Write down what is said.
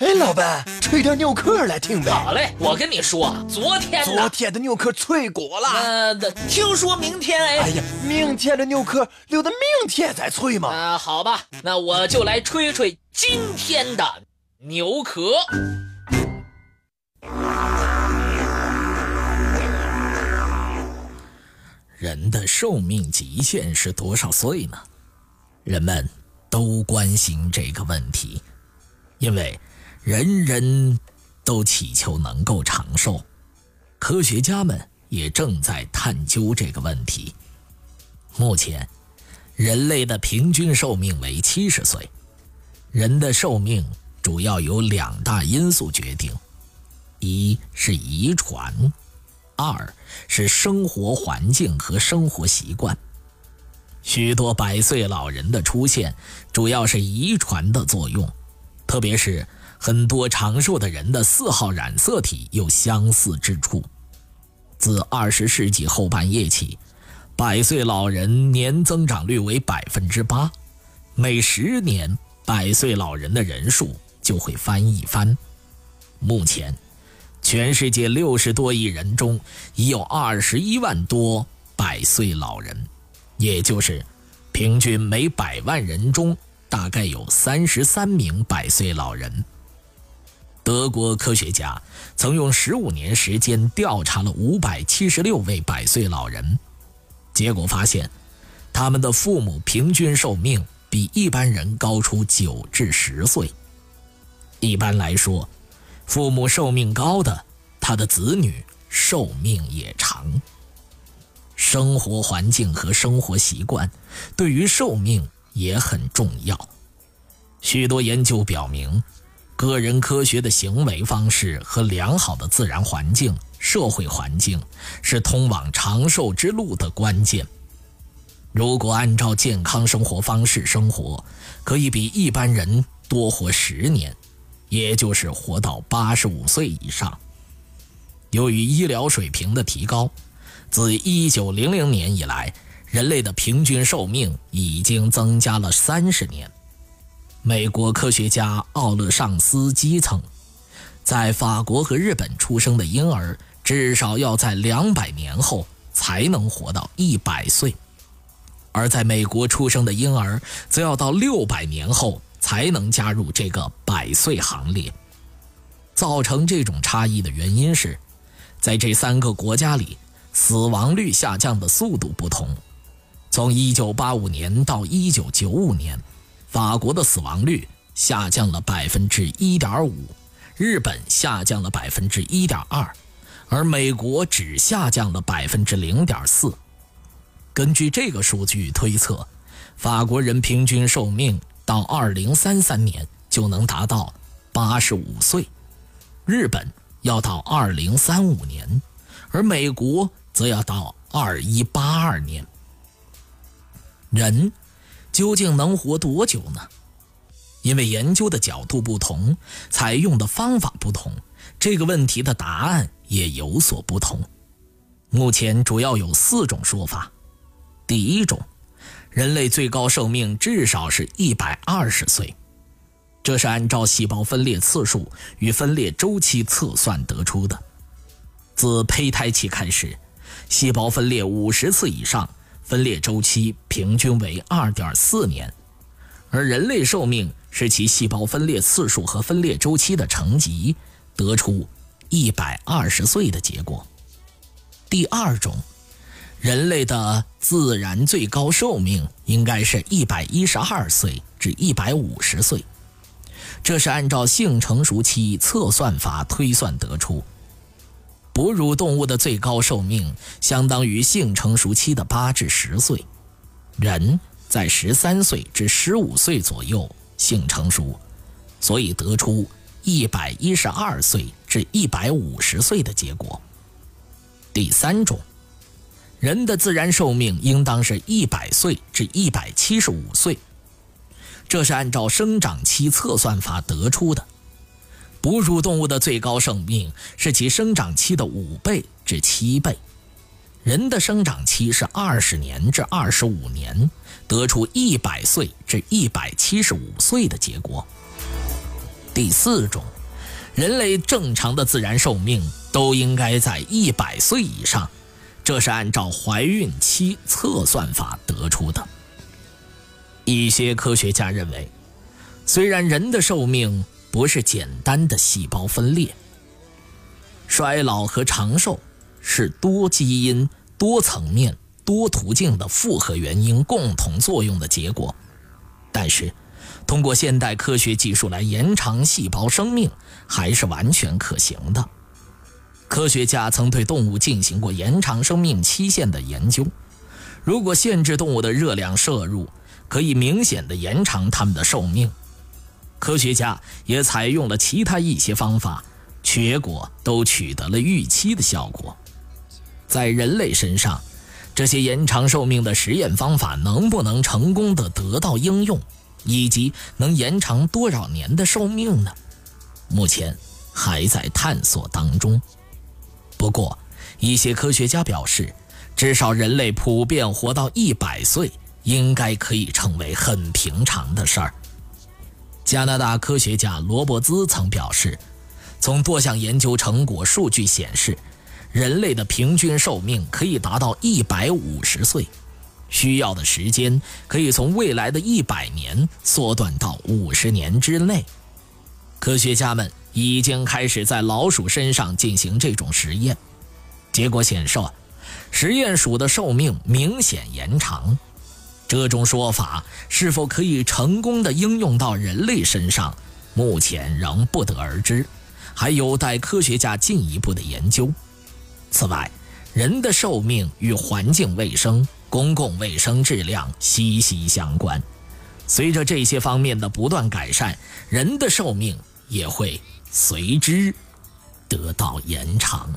哎，老板，吹点牛壳来听呗。好嘞，我跟你说，昨天昨天的牛壳脆骨了。呃，听说明天哎。哎呀，明天的牛壳留到明天再吹嘛。啊，好吧，那我就来吹吹今天的牛壳。人的寿命极限是多少岁呢？人们都关心这个问题，因为。人人都祈求能够长寿，科学家们也正在探究这个问题。目前，人类的平均寿命为七十岁。人的寿命主要由两大因素决定：一是遗传，二是生活环境和生活习惯。许多百岁老人的出现，主要是遗传的作用，特别是。很多长寿的人的四号染色体有相似之处。自二十世纪后半叶起，百岁老人年增长率为百分之八，每十年百岁老人的人数就会翻一番。目前，全世界六十多亿人中已有二十一万多百岁老人，也就是平均每百万人中大概有三十三名百岁老人。德国科学家曾用十五年时间调查了五百七十六位百岁老人，结果发现，他们的父母平均寿命比一般人高出九至十岁。一般来说，父母寿命高的，他的子女寿命也长。生活环境和生活习惯对于寿命也很重要。许多研究表明。个人科学的行为方式和良好的自然环境、社会环境是通往长寿之路的关键。如果按照健康生活方式生活，可以比一般人多活十年，也就是活到八十五岁以上。由于医疗水平的提高，自一九零零年以来，人类的平均寿命已经增加了三十年。美国科学家奥勒尚斯基称，在法国和日本出生的婴儿至少要在两百年后才能活到一百岁，而在美国出生的婴儿则要到六百年后才能加入这个百岁行列。造成这种差异的原因是，在这三个国家里，死亡率下降的速度不同。从1985年到1995年。法国的死亡率下降了百分之一点五，日本下降了百分之一点二，而美国只下降了百分之零点四。根据这个数据推测，法国人平均寿命到二零三三年就能达到八十五岁，日本要到二零三五年，而美国则要到二一八二年。人。究竟能活多久呢？因为研究的角度不同，采用的方法不同，这个问题的答案也有所不同。目前主要有四种说法。第一种，人类最高寿命至少是一百二十岁，这是按照细胞分裂次数与分裂周期测算得出的。自胚胎期开始，细胞分裂五十次以上。分裂周期平均为二点四年，而人类寿命是其细胞分裂次数和分裂周期的乘积，得出一百二十岁的结果。第二种，人类的自然最高寿命应该是一百一十二岁至一百五十岁，这是按照性成熟期测算法推算得出。哺乳动物的最高寿命相当于性成熟期的八至十岁，人在十三岁至十五岁左右性成熟，所以得出一百一十二岁至一百五十岁的结果。第三种，人的自然寿命应当是一百岁至一百七十五岁，这是按照生长期测算法得出的。哺乳动物的最高寿命是其生长期的五倍至七倍，人的生长期是二十年至二十五年，得出一百岁至一百七十五岁的结果。第四种，人类正常的自然寿命都应该在一百岁以上，这是按照怀孕期测算法得出的。一些科学家认为，虽然人的寿命不是简单的细胞分裂，衰老和长寿是多基因、多层面、多途径的复合原因共同作用的结果，但是。通过现代科学技术来延长细胞生命，还是完全可行的。科学家曾对动物进行过延长生命期限的研究。如果限制动物的热量摄入，可以明显的延长它们的寿命。科学家也采用了其他一些方法，结果都取得了预期的效果。在人类身上，这些延长寿命的实验方法能不能成功的得到应用？以及能延长多少年的寿命呢？目前还在探索当中。不过，一些科学家表示，至少人类普遍活到一百岁，应该可以成为很平常的事儿。加拿大科学家罗伯兹曾表示，从多项研究成果数据显示，人类的平均寿命可以达到一百五十岁。需要的时间可以从未来的一百年缩短到五十年之内。科学家们已经开始在老鼠身上进行这种实验，结果显示，实验鼠的寿命明显延长。这种说法是否可以成功的应用到人类身上，目前仍不得而知，还有待科学家进一步的研究。此外，人的寿命与环境卫生。公共卫生质量息息相关，随着这些方面的不断改善，人的寿命也会随之得到延长。